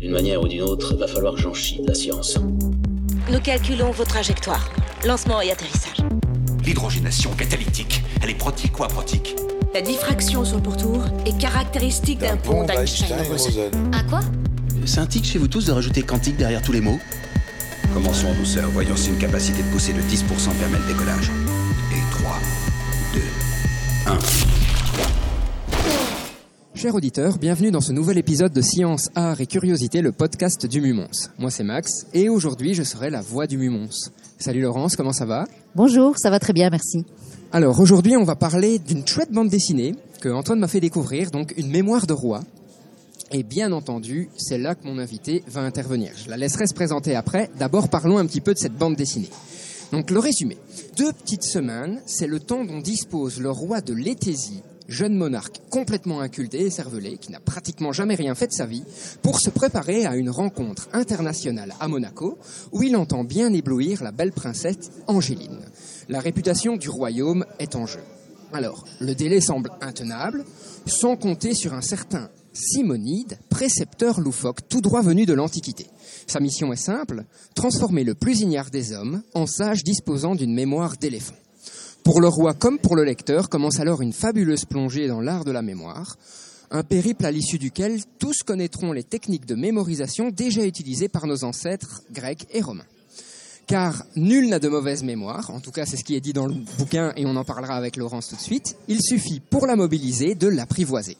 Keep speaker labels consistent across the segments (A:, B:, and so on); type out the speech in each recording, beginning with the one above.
A: D'une manière ou d'une autre, va falloir que j'en chie de la science.
B: Nous calculons vos trajectoires. Lancement et atterrissage.
C: L'hydrogénation catalytique, elle est protique ou aprotique
D: La diffraction sur le pourtour est caractéristique d'un pont d'Einstein-Rosen.
B: Un quoi?
E: C'est un tic chez vous tous de rajouter quantique derrière tous les mots
C: Commençons en douceur, voyons si une capacité de pousser de 10% permet le décollage. Et 3, 2, 1.
F: Chers auditeurs, bienvenue dans ce nouvel épisode de Science, Art et Curiosité, le podcast du Mumons. Moi c'est Max et aujourd'hui je serai la voix du Mumons. Salut Laurence, comment ça va?
G: Bonjour, ça va très bien, merci.
F: Alors aujourd'hui on va parler d'une chouette bande dessinée que Antoine m'a fait découvrir, donc une mémoire de roi. Et bien entendu, c'est là que mon invité va intervenir. Je la laisserai se présenter après. D'abord parlons un petit peu de cette bande dessinée. Donc le résumé. Deux petites semaines, c'est le temps dont dispose le roi de Létésie jeune monarque complètement inculté et cervelé, qui n'a pratiquement jamais rien fait de sa vie, pour se préparer à une rencontre internationale à Monaco, où il entend bien éblouir la belle princesse Angéline. La réputation du royaume est en jeu. Alors, le délai semble intenable, sans compter sur un certain Simonide, précepteur loufoque tout droit venu de l'Antiquité. Sa mission est simple, transformer le plus ignare des hommes en sage disposant d'une mémoire d'éléphant. Pour le roi comme pour le lecteur commence alors une fabuleuse plongée dans l'art de la mémoire, un périple à l'issue duquel tous connaîtront les techniques de mémorisation déjà utilisées par nos ancêtres grecs et romains. Car nul n'a de mauvaise mémoire, en tout cas c'est ce qui est dit dans le bouquin et on en parlera avec Laurence tout de suite, il suffit pour la mobiliser de l'apprivoiser.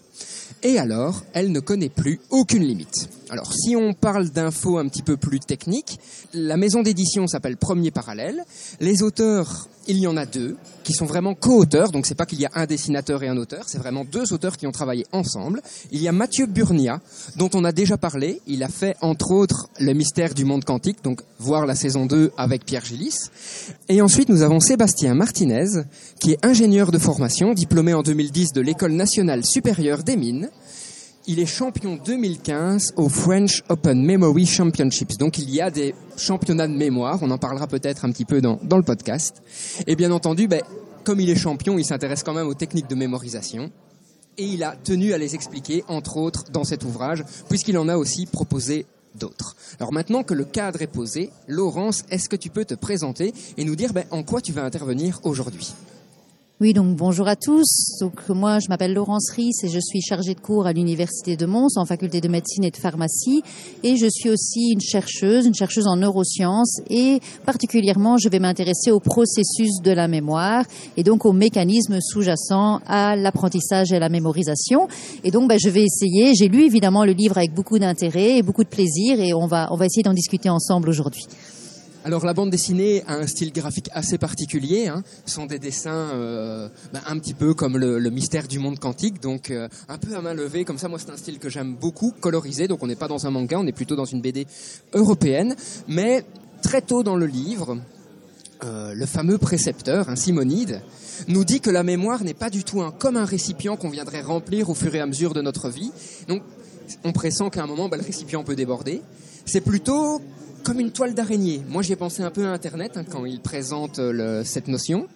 F: Et alors, elle ne connaît plus aucune limite. Alors, si on parle d'infos un petit peu plus techniques, la maison d'édition s'appelle Premier Parallèle. Les auteurs, il y en a deux, qui sont vraiment co-auteurs, donc c'est pas qu'il y a un dessinateur et un auteur, c'est vraiment deux auteurs qui ont travaillé ensemble. Il y a Mathieu Burnia, dont on a déjà parlé. Il a fait, entre autres, Le mystère du monde quantique, donc voir la saison 2 avec Pierre Gillis. Et ensuite, nous avons Sébastien Martinez, qui est ingénieur de formation, diplômé en 2010 de l'École nationale supérieure des mines. Il est champion 2015 au French Open Memory Championships. Donc il y a des championnats de mémoire, on en parlera peut-être un petit peu dans, le podcast. Et bien entendu, ben, comme il est champion, il s'intéresse quand même aux techniques de mémorisation. Et il a tenu à les expliquer, entre autres, dans cet ouvrage, puisqu'il en a aussi proposé d'autres. Alors maintenant que le cadre est posé, Laurence, est-ce que tu peux te présenter et nous dire ben, en quoi tu vas intervenir aujourd'hui?
G: Oui, donc bonjour à tous. Donc moi, je m'appelle Laurence Ries et je suis chargée de cours à l'université de Mons en faculté de médecine et de pharmacie. Et je suis aussi une chercheuse, une chercheuse en neurosciences et particulièrement, je vais m'intéresser au processus de la mémoire et donc aux mécanismes sous-jacents à l'apprentissage et à la mémorisation. Et donc, ben, je vais essayer. J'ai lu évidemment le livre avec beaucoup d'intérêt et beaucoup de plaisir et on va on va essayer d'en discuter ensemble aujourd'hui.
F: Alors la bande dessinée a un style graphique assez particulier. Hein. Ce sont des dessins euh, ben, un petit peu comme le, le, mystère du monde quantique, donc euh, un peu à main levée. Comme ça, moi c'est un style que j'aime beaucoup, colorisé. Donc on n'est pas dans un manga, on est plutôt dans une BD européenne. Mais très tôt dans le livre, euh, le fameux précepteur, un Simonide, nous dit que la mémoire n'est pas du tout un, comme un récipient qu'on viendrait remplir au fur et à mesure de notre vie. Donc on pressent qu'à un moment, ben, le récipient peut déborder. C'est plutôt comme une toile d'araignée. Moi, j'ai pensé un peu à Internet hein, quand il présente le, cette notion.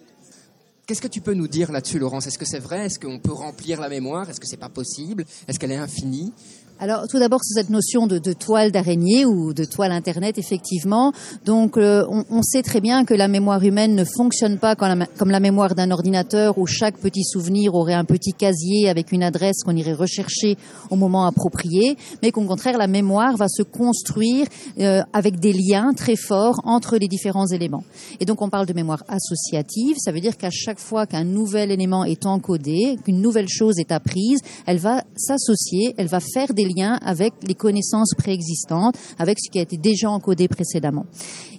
F: Qu'est-ce que tu peux nous dire là-dessus, Laurence? Est-ce que c'est vrai? Est-ce qu'on peut remplir la mémoire? Est-ce que c'est pas possible? Est-ce qu'elle est infinie?
G: Alors, tout d'abord, c'est cette notion de, de toile d'araignée ou de toile Internet, effectivement. Donc, euh, on, on, sait très bien que la mémoire humaine ne fonctionne pas comme la, comme la mémoire d'un ordinateur où chaque petit souvenir aurait un petit casier avec une adresse qu'on irait rechercher au moment approprié, mais qu'au contraire, la mémoire va se construire euh, avec des liens très forts entre les différents éléments. Et donc, on parle de mémoire associative. Ça veut dire qu'à chaque fois qu'un nouvel élément est encodé, qu'une nouvelle chose est apprise, elle va s'associer, elle va faire des liens avec les connaissances préexistantes, avec ce qui a été déjà encodé précédemment.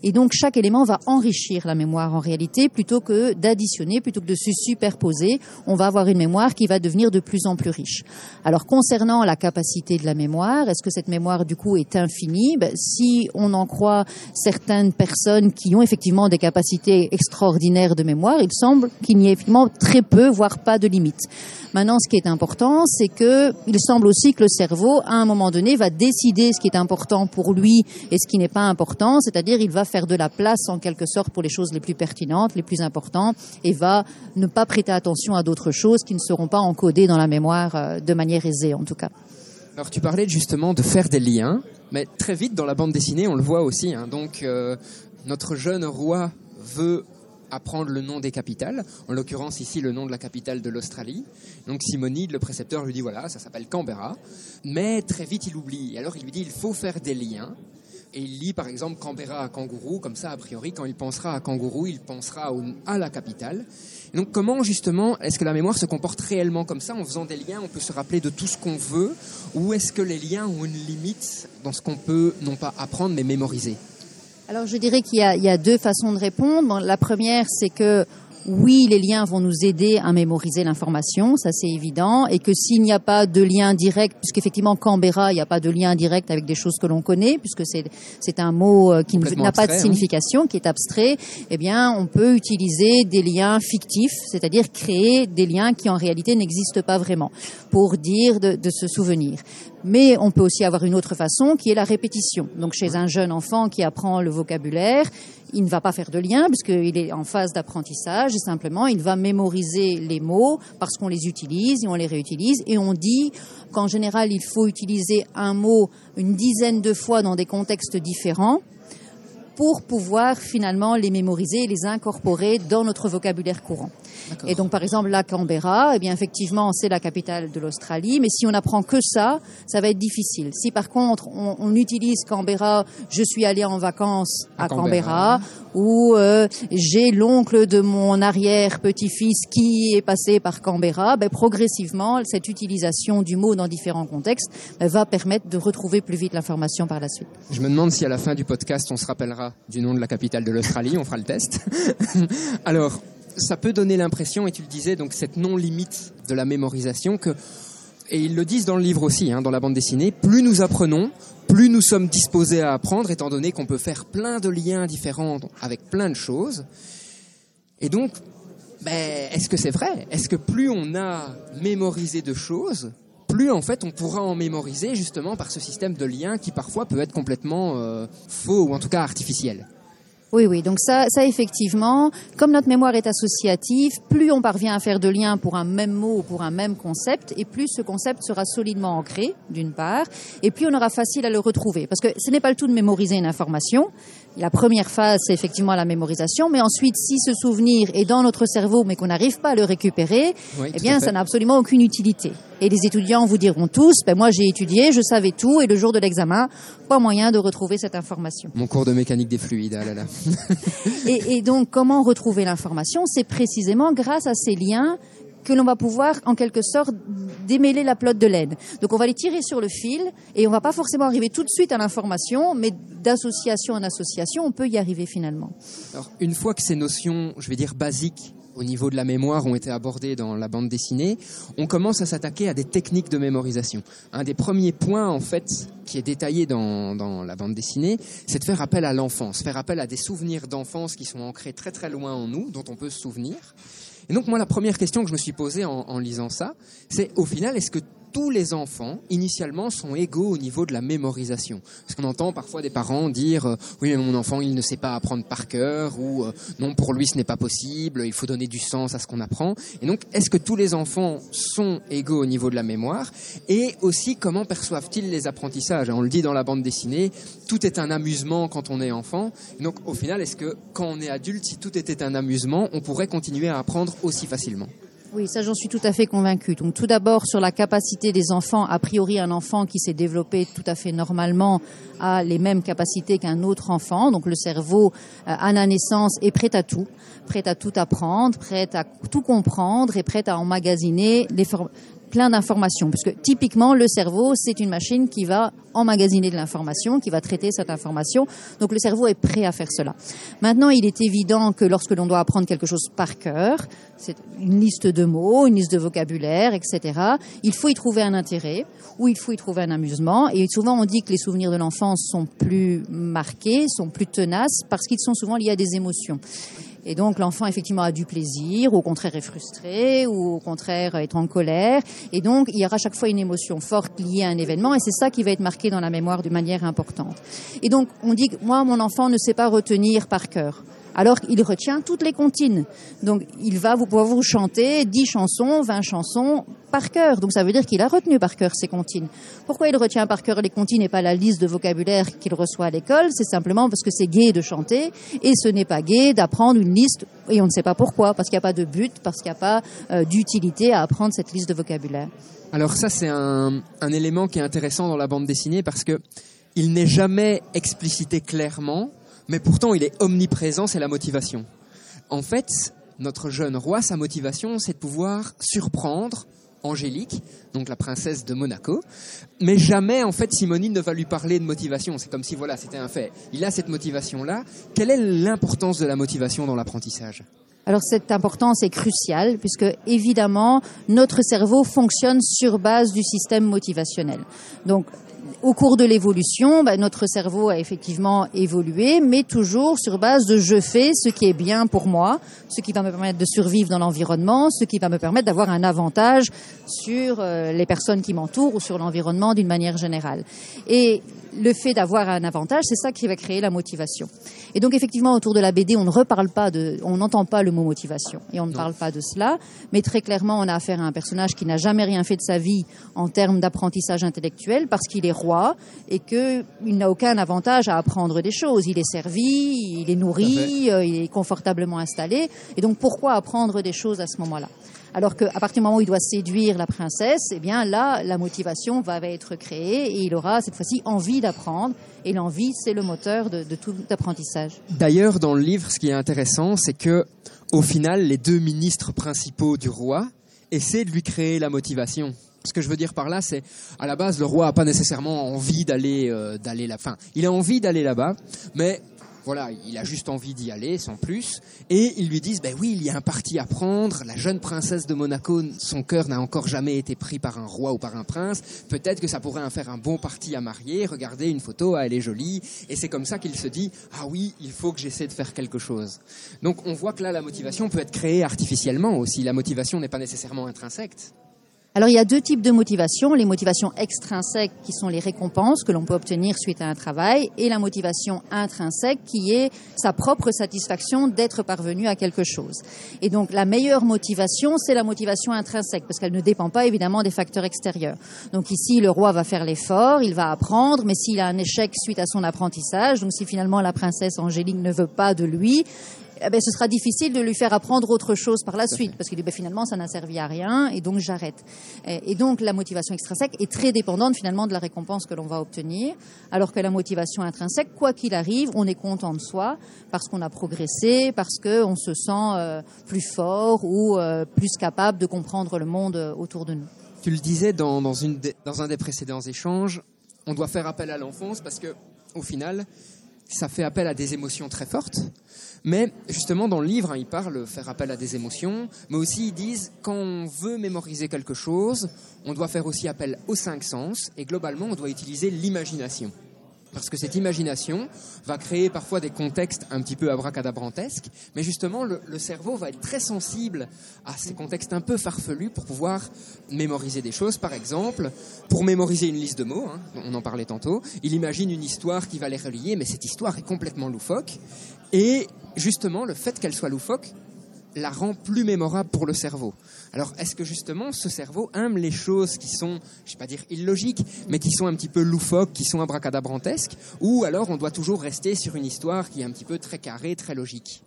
G: Et donc chaque élément va enrichir la mémoire en réalité, plutôt que d'additionner, plutôt que de se superposer, on va avoir une mémoire qui va devenir de plus en plus riche. Alors concernant la capacité de la mémoire, est-ce que cette mémoire du coup est infinie? Ben, Si on en croit certaines personnes qui ont effectivement des capacités extraordinaires de mémoire, il semble qu'il n'y ait effectivement très peu, voire pas de limite. Maintenant, ce qui est important, c'est que il semble aussi que le cerveau, à un moment donné, va décider ce qui est important pour lui et ce qui n'est pas important, c'est-à-dire il va faire de la place en quelque sorte pour les choses les plus pertinentes, les plus importantes, et va ne pas prêter attention à d'autres choses qui ne seront pas encodées dans la mémoire de manière aisée, en tout cas.
F: Alors tu parlais justement de faire des liens. Mais très vite, dans la bande dessinée, on le voit aussi. Hein. donc, euh, notre jeune roi veut apprendre le nom des capitales, en l'occurrence ici le nom de la capitale de l'Australie. Donc Simonide, le précepteur, lui dit voilà, ça s'appelle Canberra. Mais très vite, il oublie. Alors il lui dit il faut faire des liens. Et il lit par exemple Canberra à kangourou, comme ça a priori quand il pensera à kangourou, il pensera à la capitale. donc comment justement est-ce que la mémoire se comporte réellement comme ça? En faisant des liens, on peut se rappeler de tout ce qu'on veut? Ou est-ce que les liens ont une limite dans ce qu'on peut non pas apprendre mais mémoriser?
G: Alors je dirais qu'il y, y, a deux façons de répondre. la première, c'est que oui, les liens vont nous aider à mémoriser l'information, ça c'est évident, et que s'il n'y a pas de lien direct, puisqu'effectivement Canberra, il n'y a pas de lien direct avec des choses que l'on connaît, puisque c'est un mot euh, qui n'a pas de signification, qui est abstrait, eh bien on peut utiliser des liens fictifs, c'est-à-dire créer des liens qui en réalité n'existent pas vraiment, pour dire de, de se souvenir. Mais on peut aussi avoir une autre façon qui est la répétition. Donc chez un jeune enfant qui apprend le vocabulaire, il ne va pas faire de lien puisqu'il est en phase d'apprentissage simplement il va mémoriser les mots parce qu'on les utilise et on les réutilise et on dit qu'en général il faut utiliser un mot une dizaine de fois dans des contextes différents pour pouvoir finalement les mémoriser et les incorporer dans notre vocabulaire courant. Et donc, par exemple, la Canberra, eh bien, effectivement, c'est la capitale de l'Australie, mais si on apprend que ça, ça va être difficile. Si par contre, on, on utilise Canberra, je suis allé en vacances à, Canberra, ou euh, j'ai l'oncle de mon arrière-petit-fils qui est passé par Canberra, ben, progressivement, cette utilisation du mot dans différents contextes ben, va permettre de retrouver plus vite l'information par la suite.
F: Je me demande si à la fin du podcast, on se rappellera du nom de la capitale de l'Australie, on fera le test. Alors, ça peut donner l'impression, et tu le disais, donc cette non-limite de la mémorisation, que, et ils le disent dans le livre aussi, hein, dans la bande dessinée, plus nous apprenons, plus nous sommes disposés à apprendre, étant donné qu'on peut faire plein de liens différents avec plein de choses. Et donc, ben, est-ce que c'est vrai? Est-ce que plus on a mémorisé de choses, plus en fait on pourra en mémoriser justement par ce système de liens qui parfois peut être complètement euh, faux ou en tout cas artificiel?
G: Oui, oui. Donc ça, ça effectivement, comme notre mémoire est associative, plus on parvient à faire de liens pour un même mot ou pour un même concept, et plus ce concept sera solidement ancré, d'une part, et plus on aura facile à le retrouver. Parce que ce n'est pas le tout de mémoriser une information, la première phase, c'est effectivement la mémorisation, mais ensuite, si ce souvenir est dans notre cerveau, mais qu'on n'arrive pas à le récupérer, eh bien, ça n'a absolument aucune utilité. Et les étudiants vous diront tous, ben moi j'ai étudié, je savais tout, et le jour de l'examen, pas moyen de retrouver cette information.
F: Mon cours de mécanique des fluides, ah là là.
G: et, donc, comment retrouver l'information? C'est précisément grâce à ces liens que l'on va pouvoir en quelque sorte démêler la pelote de laine. Donc on va les tirer sur le fil et on va pas forcément arriver tout de suite à l'information, mais d'association en association, on peut y arriver finalement.
F: Alors une fois que ces notions, je vais dire basiques, au niveau de la mémoire ont été abordées dans la bande dessinée, on commence à s'attaquer à des techniques de mémorisation. Un des premiers points, en fait, qui est détaillé dans, dans la bande dessinée, c'est de faire appel à l'enfance, faire appel à des souvenirs d'enfance qui sont ancrés très très loin en nous, dont on peut se souvenir. Et donc moi, la première question que je me suis posée en, en lisant ça, c'est au final, est-ce que tous les enfants, initialement, sont égaux au niveau de la mémorisation. Parce qu'on entend parfois des parents dire euh, oui mais mon enfant il ne sait pas apprendre par cœur ou euh, non pour lui ce n'est pas possible, il faut donner du sens à ce qu'on apprend. Et donc est-ce que tous les enfants sont égaux au niveau de la mémoire? Et aussi comment perçoivent-ils les apprentissages? On le dit dans la bande dessinée, tout est un amusement quand on est enfant. donc au final est-ce que quand on est adulte, si tout était un amusement, on pourrait continuer à apprendre aussi facilement?
G: Oui, ça j'en suis tout à fait convaincue. Donc tout d'abord sur la capacité des enfants, a priori un enfant qui s'est développé tout à fait normalement a les mêmes capacités qu'un autre enfant. Donc le cerveau euh, à la naissance est prêt à tout, prêt à tout apprendre, prêt à tout comprendre et prêt à emmagasiner les, plein d'informations. Parce que typiquement, le cerveau, c'est une machine qui va emmagasiner de l'information, qui va traiter cette information. Donc le cerveau est prêt à faire cela. Maintenant, il est évident que lorsque l'on doit apprendre quelque chose par cœur, c'est une liste de mots, une liste de vocabulaire, etc., il faut y trouver un intérêt ou il faut y trouver un amusement. Et souvent, on dit que les souvenirs de l'enfance sont plus marqués, sont plus tenaces parce qu'ils sont souvent liés à des émotions. Et donc l'enfant effectivement a du plaisir, ou au contraire est frustré, ou au contraire est en colère. Et donc il y aura chaque fois une émotion forte liée à un événement, et c'est ça qui va être marqué dans la mémoire d'une manière importante. Et donc on dit que moi mon enfant ne sait pas retenir par cœur. Alors il retient toutes les comptines. Donc il va vous pouvoir vous chanter 10 chansons, 20 chansons par cœur. Donc ça veut dire qu'il a retenu par cœur ces comptines. Pourquoi il retient par cœur les comptines et pas la liste de vocabulaire qu'il reçoit à l'école? C'est simplement parce que c'est gai de chanter et ce n'est pas gai d'apprendre une liste et on ne sait pas pourquoi, parce qu'il n'y a pas de but, parce qu'il n'y a pas euh, d'utilité à apprendre cette liste de vocabulaire.
F: Alors ça c'est un, un élément qui est intéressant dans la bande dessinée parce que il n'est jamais explicité clairement, mais pourtant il est omniprésent, c'est la motivation. En fait, notre jeune roi, sa motivation, c'est de pouvoir surprendre Angélique, donc la princesse de Monaco, mais jamais en fait Simonine ne va lui parler de motivation. C'est comme si voilà, c'était un fait. Il a cette motivation-là. Quelle est l'importance de la motivation dans l'apprentissage?
G: Alors cette importance est cruciale puisque évidemment notre cerveau fonctionne sur base du système motivationnel. Donc au cours de l'évolution, bah, notre cerveau a effectivement évolué, mais toujours sur base de je fais ce qui est bien pour moi, ce qui va me permettre de survivre dans l'environnement, ce qui va me permettre d'avoir un avantage sur euh, les personnes qui m'entourent ou sur l'environnement d'une manière générale. Le fait d'avoir un avantage, c'est ça qui va créer la motivation. Et donc effectivement, autour de la BD, on ne reparle pas de, on n'entend pas le mot motivation et on ne parle pas de cela, mais très clairement, on a affaire à un personnage qui n'a jamais rien fait de sa vie en termes d'apprentissage intellectuel parce qu'il est roi et qu'il n'a aucun avantage à apprendre des choses. Il est servi, il est nourri, euh, il est confortablement installé. Et donc pourquoi apprendre des choses à ce moment-là? Alors qu'à partir du moment où il doit séduire la princesse, eh bien là, la motivation va être créée et il aura cette fois-ci envie d'apprendre. Et l'envie, c'est le moteur de, tout apprentissage.
F: D'ailleurs, dans le livre, ce qui est intéressant, c'est que au final, les deux ministres principaux du roi essaient de lui créer la motivation. Ce que je veux dire par là, c'est à la base, le roi a pas nécessairement envie d'aller euh, d'aller là. Fin, il a envie d'aller là-bas, mais voilà, il a juste envie d'y aller, sans plus. Et ils lui disent, ben oui, il y a un parti à prendre. La jeune princesse de Monaco, son cœur n'a encore jamais été pris par un roi ou par un prince. Peut-être que ça pourrait en faire un bon parti à marier. Regardez une photo, ah, elle est jolie. Et c'est comme ça qu'il se dit, ah oui, il faut que j'essaie de faire quelque chose. Donc on voit que là, la motivation peut être créée artificiellement aussi. La motivation n'est pas nécessairement intrinsèque.
G: Alors il y a deux types de motivations, les motivations extrinsèques qui sont les récompenses que l'on peut obtenir suite à un travail et la motivation intrinsèque qui est sa propre satisfaction d'être parvenu à quelque chose. Et donc la meilleure motivation, c'est la motivation intrinsèque parce qu'elle ne dépend pas évidemment des facteurs extérieurs. Donc ici le roi va faire l'effort, il va apprendre, mais s'il a un échec suite à son apprentissage, donc si finalement la princesse Angélique ne veut pas de lui, eh ben, ce sera difficile de lui faire apprendre autre chose par la suite, parce qu'il dit ben, finalement ça n'a servi à rien, et donc j'arrête. Et, donc la motivation extrinsèque est très dépendante finalement de la récompense que l'on va obtenir, alors que la motivation intrinsèque, quoi qu'il arrive, on est content de soi parce qu'on a progressé, parce qu'on se sent euh, plus fort ou euh, plus capable de comprendre le monde euh, autour de nous.
F: Tu le disais dans, dans, une dans un des précédents échanges, on doit faire appel à l'enfance parce que au final, ça fait appel à des émotions très fortes. Mais justement, dans le livre, hein, ils parlent faire appel à des émotions, mais aussi ils disent quand on veut mémoriser quelque chose, on doit faire aussi appel aux cinq sens, et globalement, on doit utiliser l'imagination. Parce que cette imagination va créer parfois des contextes un petit peu abracadabrantesques, mais justement, le, cerveau va être très sensible à ces contextes un peu farfelus pour pouvoir mémoriser des choses. Par exemple, pour mémoriser une liste de mots, hein, on en parlait tantôt, il imagine une histoire qui va les relier, mais cette histoire est complètement loufoque. Et justement, le fait qu'elle soit loufoque la rend plus mémorable pour le cerveau. Alors, est-ce que justement ce cerveau aime les choses qui sont, je vais pas dire illogiques, mais qui sont un petit peu loufoques, qui sont abracadabrantesques, ou alors on doit toujours rester sur une histoire qui est un petit peu très carrée, très logique?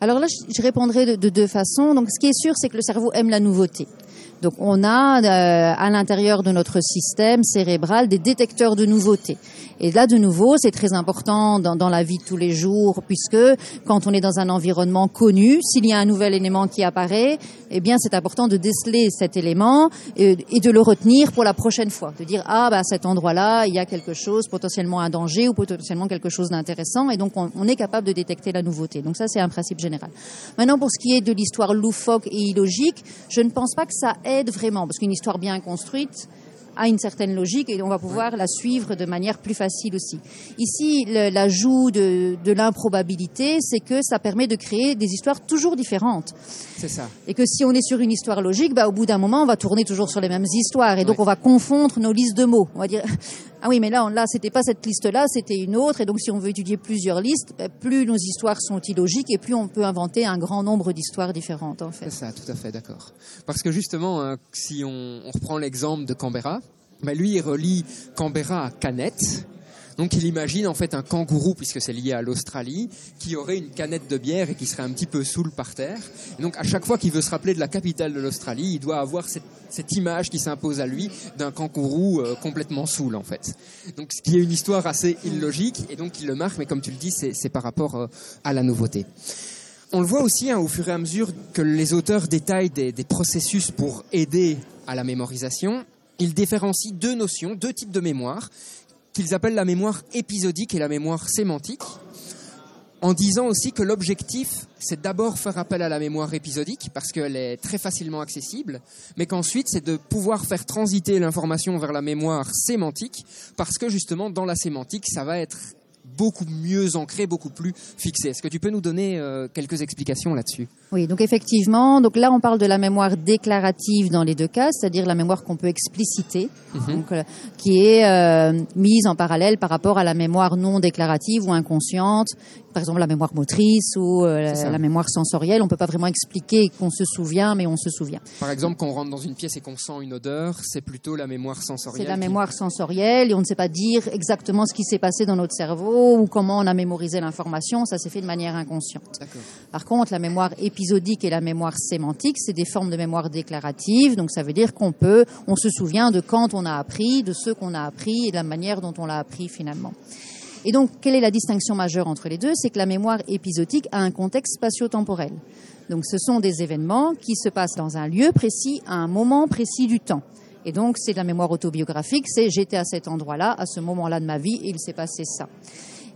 G: Alors là, je répondrai de, deux façons. Donc, ce qui est sûr, c'est que le cerveau aime la nouveauté. Donc, on a euh, à l'intérieur de notre système cérébral des détecteurs de nouveautés. Et là, de nouveau, c'est très important dans, la vie de tous les jours, puisque quand on est dans un environnement connu, s'il y a un nouvel élément qui apparaît, eh bien, c'est important de déceler cet élément et, et, de le retenir pour la prochaine fois. De dire, ah, bah, à cet endroit-là, il y a quelque chose, potentiellement un danger ou potentiellement quelque chose d'intéressant. Et donc, on, on, est capable de détecter la nouveauté. Donc, ça, c'est un principe général. Maintenant, pour ce qui est de l'histoire loufoque et illogique, je ne pense pas que ça aide vraiment, parce qu'une histoire bien construite, a une certaine logique et on va pouvoir la suivre de manière plus facile aussi. Ici, l'ajout de, de l'improbabilité, c'est que ça permet de créer des histoires toujours différentes.
F: C'est ça.
G: Et que si on est sur une histoire logique, bah, au bout d'un moment, on va tourner toujours sur les mêmes histoires et donc on va confondre nos listes de mots. On va dire Ah oui, mais là, on, là, c'était pas cette liste-là, c'était une autre. Et donc, si on veut étudier plusieurs listes, ben, plus nos histoires sont illogiques et plus on peut inventer un grand nombre d'histoires différentes, en fait.
F: C'est ça, tout à fait, d'accord. Parce que justement, hein, si on, reprend l'exemple de Canberra, ben lui, il relie Canberra à Canette. Donc il imagine en fait un kangourou, puisque c'est lié à l'Australie, qui aurait une canette de bière et qui serait un petit peu saoul par terre. Donc à chaque fois qu'il veut se rappeler de la capitale de l'Australie, il doit avoir cette, image qui s'impose à lui d'un kangourou euh, complètement saoul en fait. Donc ce qui est une histoire assez illogique et donc il le marque, mais comme tu le dis, c'est par rapport euh, à la nouveauté. On le voit aussi hein, au fur et à mesure que les auteurs détaillent des processus pour aider à la mémorisation. Ils différencient deux notions, deux types de mémoire, qu'ils appellent la mémoire épisodique et la mémoire sémantique, en disant aussi que l'objectif, c'est d'abord faire appel à la mémoire épisodique, parce qu'elle est très facilement accessible, mais qu'ensuite, c'est de pouvoir faire transiter l'information vers la mémoire sémantique, parce que justement, dans la sémantique, ça va être beaucoup mieux ancré, beaucoup plus fixé. Est-ce que tu peux nous donner euh, quelques explications là-dessus?
G: Oui, donc effectivement, donc là on parle de la mémoire déclarative dans les deux cas, c'est-à-dire la mémoire qu'on peut expliciter, donc, euh, qui est euh, mise en parallèle par rapport à la mémoire non déclarative ou inconsciente, par exemple la mémoire motrice ou euh, la, mémoire sensorielle. On peut pas vraiment expliquer qu'on se souvient, mais on se souvient.
F: Par exemple, quand on rentre dans une pièce et qu'on sent une odeur, c'est plutôt la mémoire sensorielle.
G: C'est la
F: qui-
G: mémoire sensorielle et on ne sait pas dire exactement ce qui s'est passé dans notre cerveau ou comment on a mémorisé l'information. Ça s'est fait de manière inconsciente. Par contre, la mémoire épisodique et la mémoire sémantique, c'est des formes de mémoire déclarative. Donc, ça veut dire qu'on peut, on se souvient de quand on a appris, de ce qu'on a appris et de la manière dont on l'a appris finalement. Et donc, quelle est la distinction majeure entre les deux? C'est que la mémoire épisodique a un contexte spatio-temporel. Donc, ce sont des événements qui se passent dans un lieu précis, à un moment précis du temps. Et donc, c'est de la mémoire autobiographique, c'est j'étais à cet endroit-là, à ce moment-là de ma vie, et il s'est passé ça.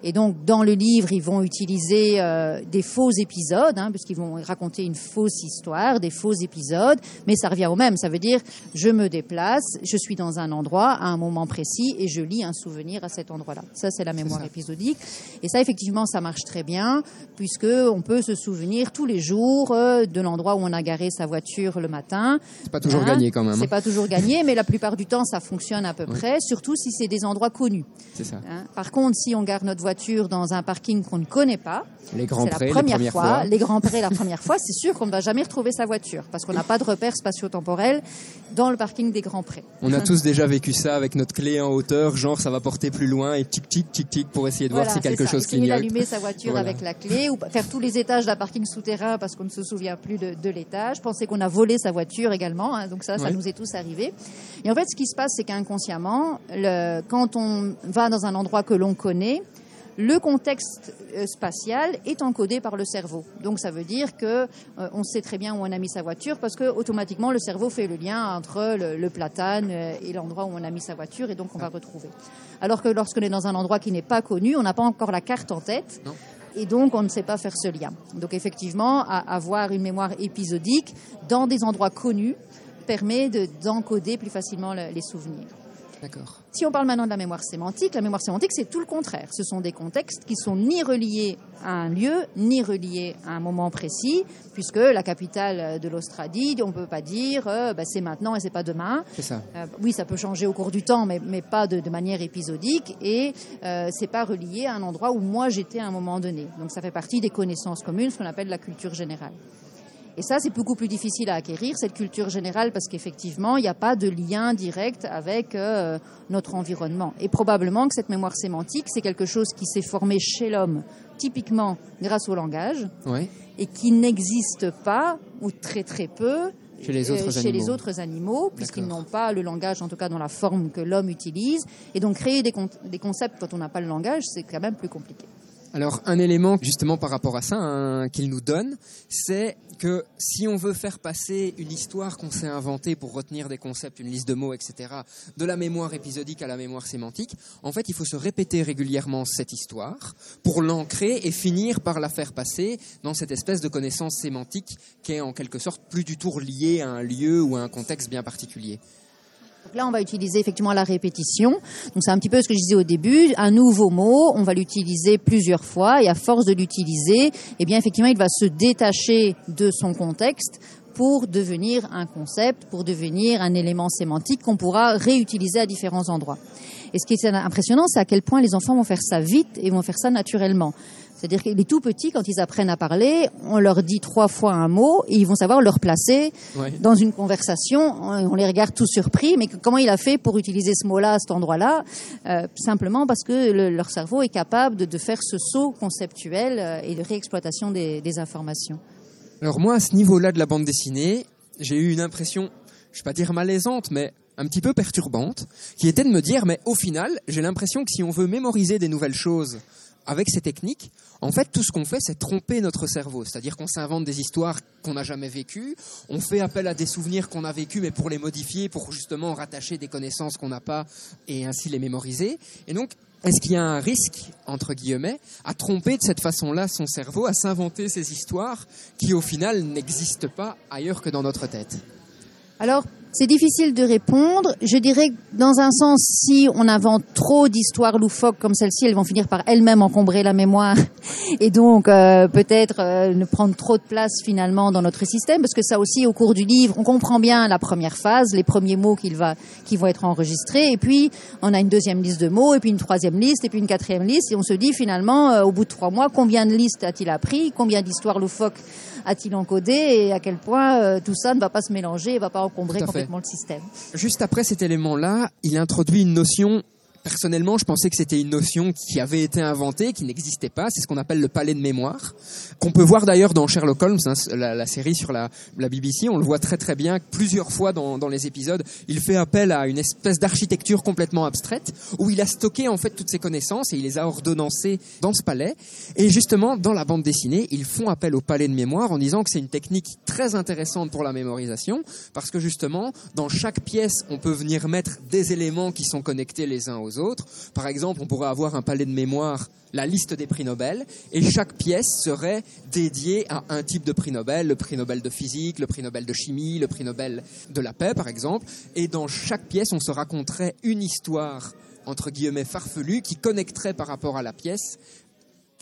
G: Et donc, dans le livre, ils vont utiliser euh, des faux épisodes, hein, puisqu'ils vont raconter une fausse histoire, des faux épisodes, mais ça revient au même. Ça veut dire, je me déplace, je suis dans un endroit à un moment précis et je lis un souvenir à cet endroit-là. Ça, c'est la mémoire épisodique. Et ça, effectivement, ça marche très bien, puisque on peut se souvenir tous les jours euh, de l'endroit où on a garé sa voiture le matin.
F: C'est pas toujours
G: Hein,
F: gagné quand même.
G: C'est
F: hein.
G: pas toujours gagné, mais la plupart du temps, ça fonctionne à peu près, surtout si c'est des endroits connus.
F: C'est ça.
G: Hein? Par contre, si on garde notre voiture dans un parking qu'on ne connaît pas,
F: Les grands prêts,
G: la première
F: les
G: fois,
F: fois.
G: les grands prêts la première fois, c'est sûr qu'on ne va jamais retrouver sa voiture parce qu'on n'a pas de repère spatio-temporel dans le parking des grands prêts.
F: On a tous déjà vécu ça avec notre clé en hauteur, genre ça va porter plus loin et tic tic tic tic pour essayer de
G: Voilà,
F: voir si quelque
G: ça.
F: chose clignote.
G: d'allumer sa voiture
F: Voilà.
G: avec la clé ou faire tous les étages d'un parking souterrain parce qu'on ne se souvient plus de, de l'étage. Penser qu'on a volé sa voiture également, hein, donc ça, ça
F: Ouais.
G: nous est tous arrivé. Et en fait, ce qui se passe, c'est qu'inconsciemment, le, quand on va dans un endroit que l'on connaît, le contexte euh, spatial est encodé par le cerveau. Donc ça veut dire que euh, on sait très bien où on a mis sa voiture parce que automatiquement le cerveau fait le lien entre le, le platane euh, et l'endroit où on a mis sa voiture et donc on va retrouver. Alors que lorsqu'on est dans un endroit qui n'est pas connu, on n'a pas encore la carte en tête.
F: Non.
G: Et donc, on ne sait pas faire ce lien. Donc, effectivement, avoir une mémoire épisodique dans des endroits connus permet de- d'encoder plus facilement le- les souvenirs.
F: D'accord.
G: Si on parle maintenant de la mémoire sémantique, la mémoire sémantique, c'est tout le contraire. Ce sont des contextes qui sont ni reliés à un lieu, ni reliés à un moment précis, puisque la capitale de l'Australie, on ne peut pas dire euh, bah, c'est maintenant et c'est pas demain.
F: C'est ça.
G: Euh, oui, ça peut changer au cours du temps, mais, mais pas de, de manière épisodique. Et euh, c'est pas relié à un endroit où moi j'étais à un moment donné. Donc ça fait partie des connaissances communes, ce qu'on appelle la culture générale. Et ça, c'est beaucoup plus difficile à acquérir, cette culture générale, parce qu'effectivement, il n'y a pas de lien direct avec euh, notre environnement. Et probablement que cette mémoire sémantique, c'est quelque chose qui s'est formé chez l'homme, typiquement grâce au langage,
F: Ouais.
G: et qui n'existe pas, ou très très peu,
F: Chez les autres
G: chez les
F: animaux.
G: autres animaux, puisqu'ils n'ont pas le langage, en tout cas dans la forme que l'homme utilise. Et donc créer des, con- des concepts quand on n'a pas le langage, c'est quand même plus compliqué.
F: Alors un élément justement par rapport à ça hein, qu'il nous donne, c'est que si on veut faire passer une histoire qu'on s'est inventée pour retenir des concepts, une liste de mots, etc., de la mémoire épisodique à la mémoire sémantique, en fait il faut se répéter régulièrement cette histoire pour l'ancrer et finir par la faire passer dans cette espèce de connaissance sémantique qui est en quelque sorte plus du tout liée à un lieu ou à un contexte bien particulier.
G: Donc là, on va utiliser effectivement la répétition. Donc c'est un petit peu ce que je disais au début. Un nouveau mot, on va l'utiliser plusieurs fois et à force de l'utiliser, eh bien effectivement, il va se détacher de son contexte pour devenir un concept, pour devenir un élément sémantique qu'on pourra réutiliser à différents endroits. Et ce qui est impressionnant, c'est à quel point les enfants vont faire ça vite et vont faire ça naturellement. C'est-à-dire que les tout petits, quand ils apprennent à parler, on leur dit trois fois un mot et ils vont savoir le replacer
F: Ouais.
G: dans une conversation. On les regarde tous surpris, mais comment il a fait pour utiliser ce mot-là à cet endroit-là? Euh, Simplement parce que le- leur cerveau est capable de, de faire ce saut conceptuel euh, et de réexploitation des, des informations.
F: Alors moi, à ce niveau-là de la bande dessinée, j'ai eu une impression, je vais pas dire malaisante, mais un petit peu perturbante, qui était de me dire, mais au final, j'ai l'impression que si on veut mémoriser des nouvelles choses avec ces techniques, en fait, tout ce qu'on fait, c'est tromper notre cerveau. C'est-à-dire qu'on s'invente des histoires qu'on n'a jamais vécues, on fait appel à des souvenirs qu'on a vécus, mais pour les modifier, pour justement rattacher des connaissances qu'on n'a pas et ainsi les mémoriser. Et donc, est-ce qu'il y a un risque, entre guillemets, à tromper de cette façon-là son cerveau, à s'inventer ces histoires qui, au final, n'existent pas ailleurs que dans notre tête?
G: Alors, c'est difficile de répondre. Je dirais que dans un sens, si on invente trop d'histoires loufoques comme celle-ci, elles vont finir par elles-mêmes encombrer la mémoire et donc euh, peut-être euh, ne prendre trop de place finalement dans notre système, parce que ça aussi, au cours du livre, on comprend bien la première phase, les premiers mots qu'il va, qui vont être enregistrés, et puis on a une deuxième liste de mots, et puis une troisième liste, et puis une quatrième liste, et on se dit finalement, euh, au bout de trois mois, combien de listes a-t-il appris, combien d'histoires loufoques a-t-il encodé, et à quel point euh, tout ça ne va pas se mélanger, et va pas encombrer
F: fait.
G: complètement le système?
F: Juste après cet élément-là, il introduit une notion. Personnellement, je pensais que c'était une notion qui avait été inventée, qui n'existait pas. C'est ce qu'on appelle le palais de mémoire, qu'on peut voir d'ailleurs dans Sherlock Holmes, hein, la, série sur la, BBC. On le voit très très bien plusieurs fois dans, dans les épisodes. Il fait appel à une espèce d'architecture complètement abstraite où il a stocké en fait toutes ses connaissances et il les a ordonnancées dans ce palais. Et justement, dans la bande dessinée, ils font appel au palais de mémoire en disant que c'est une technique très intéressante pour la mémorisation parce que justement, dans chaque pièce, on peut venir mettre des éléments qui sont connectés les uns aux autres. Par exemple, on pourrait avoir un palais de mémoire, la liste des prix Nobel, et chaque pièce serait dédiée à un type de prix Nobel, le prix Nobel de physique, le prix Nobel de chimie, le prix Nobel de la paix, par exemple. Et dans chaque pièce, on se raconterait une histoire entre guillemets farfelue qui connecterait par rapport à la pièce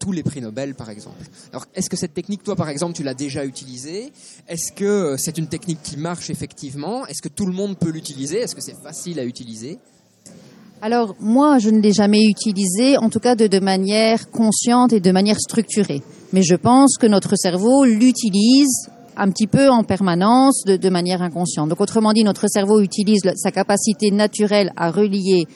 F: tous les prix Nobel, par exemple. Alors, est-ce que cette technique, toi, par exemple, tu l'as déjà utilisée? Est-ce que euh, c'est une technique qui marche effectivement? Est-ce que tout le monde peut l'utiliser? Est-ce que c'est facile à utiliser?
G: Alors moi, je ne l'ai jamais utilisé, en tout cas de, de manière consciente et de manière structurée. Mais je pense que notre cerveau l'utilise un petit peu en permanence de, de manière inconsciente. Donc autrement dit, notre cerveau utilise sa capacité naturelle à relier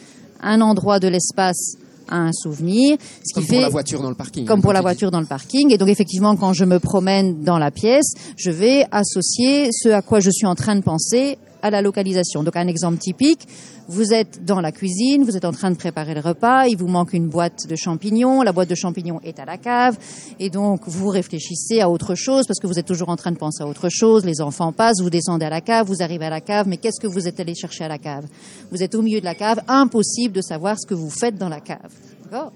G: un endroit de l'espace à un souvenir, ce
F: Comme
G: qui
F: pour
G: fait
F: la voiture dans le parking.
G: comme
F: hein,
G: pour la voiture dans le parking. Et donc effectivement, quand je me promène dans la pièce, je vais associer ce à quoi je suis en train de penser à la localisation. Donc un exemple typique, vous êtes dans la cuisine, vous êtes en train de préparer le repas, il vous manque une boîte de champignons, la boîte de champignons est à la cave, et donc vous réfléchissez à autre chose parce que vous êtes toujours en train de penser à autre chose, les enfants passent, vous descendez à la cave, vous arrivez à la cave, mais qu'est-ce que vous êtes allé chercher à la cave? Vous êtes au milieu de la cave, impossible de savoir ce que vous faites dans la cave.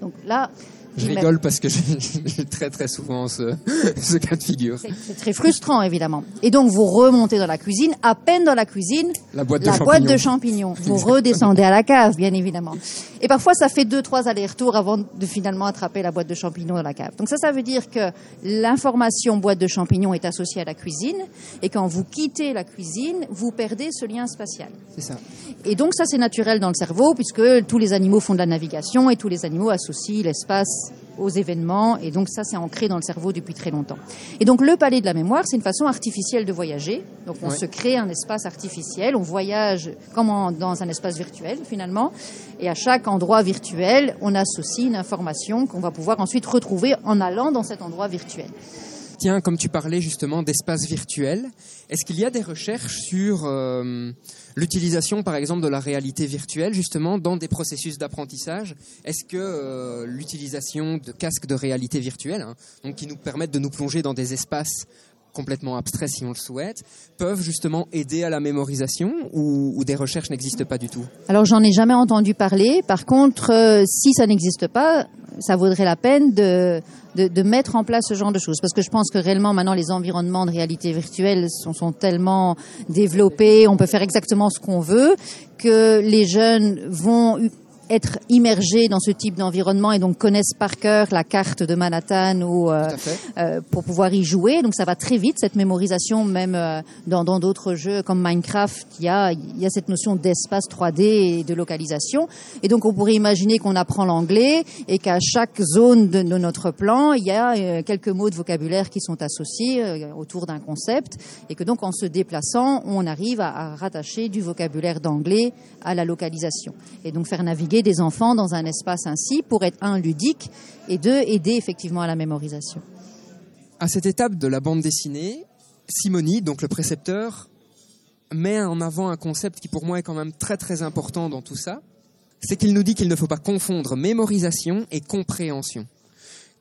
G: Donc là,
F: Je rigole parce que j'ai très très souvent ce, ce cas de figure.
G: c'est c'est très frustrant, évidemment. Et donc, vous remontez dans la cuisine. À peine dans la cuisine,
F: La boîte de
G: la
F: champignons.
G: boîte de champignons. Vous redescendez à la cave, bien évidemment. Et parfois, ça fait deux, trois allers-retours avant de finalement attraper la boîte de champignons dans la cave. Donc ça, ça veut dire que l'information boîte de champignons est associée à la cuisine. Et quand vous quittez la cuisine, vous perdez ce lien spatial.
F: C'est ça.
G: Et donc ça, c'est naturel dans le cerveau, puisque tous les animaux font de la navigation et tous les animaux associent l'espace aux événements. Et donc ça, c'est ancré dans le cerveau depuis très longtemps. Et donc le palais de la mémoire, c'est une façon artificielle de voyager. Donc on se crée un espace artificiel, on voyage comme en- dans un espace virtuel finalement. Et à chaque endroit virtuel, on associe une information qu'on va pouvoir ensuite retrouver en allant dans cet endroit virtuel.
F: Tiens, comme tu parlais justement d'espace virtuel, est-ce qu'il y a des recherches sur euh, l'utilisation, par exemple, de la réalité virtuelle, justement, dans des processus d'apprentissage? Est-ce que euh, l'utilisation de casques de réalité virtuelle, hein, donc qui nous permettent de nous plonger dans des espaces complètement abstraits si on le souhaite, peuvent justement aider à la mémorisation ou, des recherches n'existent pas du tout
G: Alors j'en ai jamais entendu parler. Par contre, euh, si ça n'existe pas, ça vaudrait la peine de, de, de mettre en place ce genre de choses. Parce que je pense que réellement maintenant les environnements de réalité virtuelle sont, sont tellement développés, on peut faire exactement ce qu'on veut, que les jeunes vont être immergés dans ce type d'environnement et donc connaissent par cœur la carte de Manhattan ou euh, euh, pour pouvoir y jouer. Donc ça va très vite cette mémorisation, même euh, dans dans d'autres jeux comme Minecraft, il y a il y a cette notion d'espace 3D et de localisation. Et donc on pourrait imaginer qu'on apprend l'anglais et qu'à chaque zone de, de notre plan, il y a euh, quelques mots de vocabulaire qui sont associés autour d'un concept et que donc en se déplaçant, on arrive à, à rattacher du vocabulaire d'anglais à la localisation et donc faire naviguer des enfants dans un espace ainsi pour être un ludique et deux aider effectivement à la mémorisation.
F: À cette étape de la bande dessinée, Simoni, donc le précepteur, met en avant un concept qui pour moi est quand même très très important dans tout ça. C'est qu'il nous dit qu'il ne faut pas confondre mémorisation et compréhension.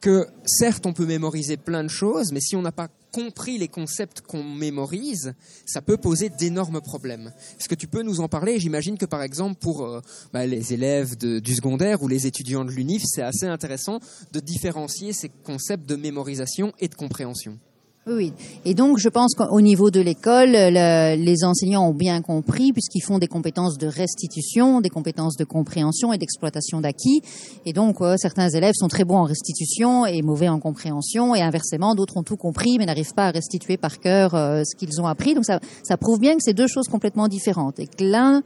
F: Que certes on peut mémoriser plein de choses, mais si on n'a pas compris les concepts qu'on mémorise, ça peut poser d'énormes problèmes. Est-ce que tu peux nous en parler? J'imagine que par exemple pour euh, bah, les élèves du secondaire ou les étudiants de l'UNIF, c'est assez intéressant de différencier ces concepts de mémorisation et de compréhension.
G: Oui. Et donc, je pense qu'au niveau de l'école, le- les enseignants ont bien compris, puisqu'ils font des compétences de restitution, des compétences de compréhension et d'exploitation d'acquis. Et donc, certains élèves sont très bons en restitution et mauvais en compréhension. Et inversement, d'autres ont tout compris, mais n'arrivent pas à restituer par cœur euh, ce qu'ils ont appris. Donc, ça, ça prouve bien que c'est deux choses complètement différentes. Et que l'un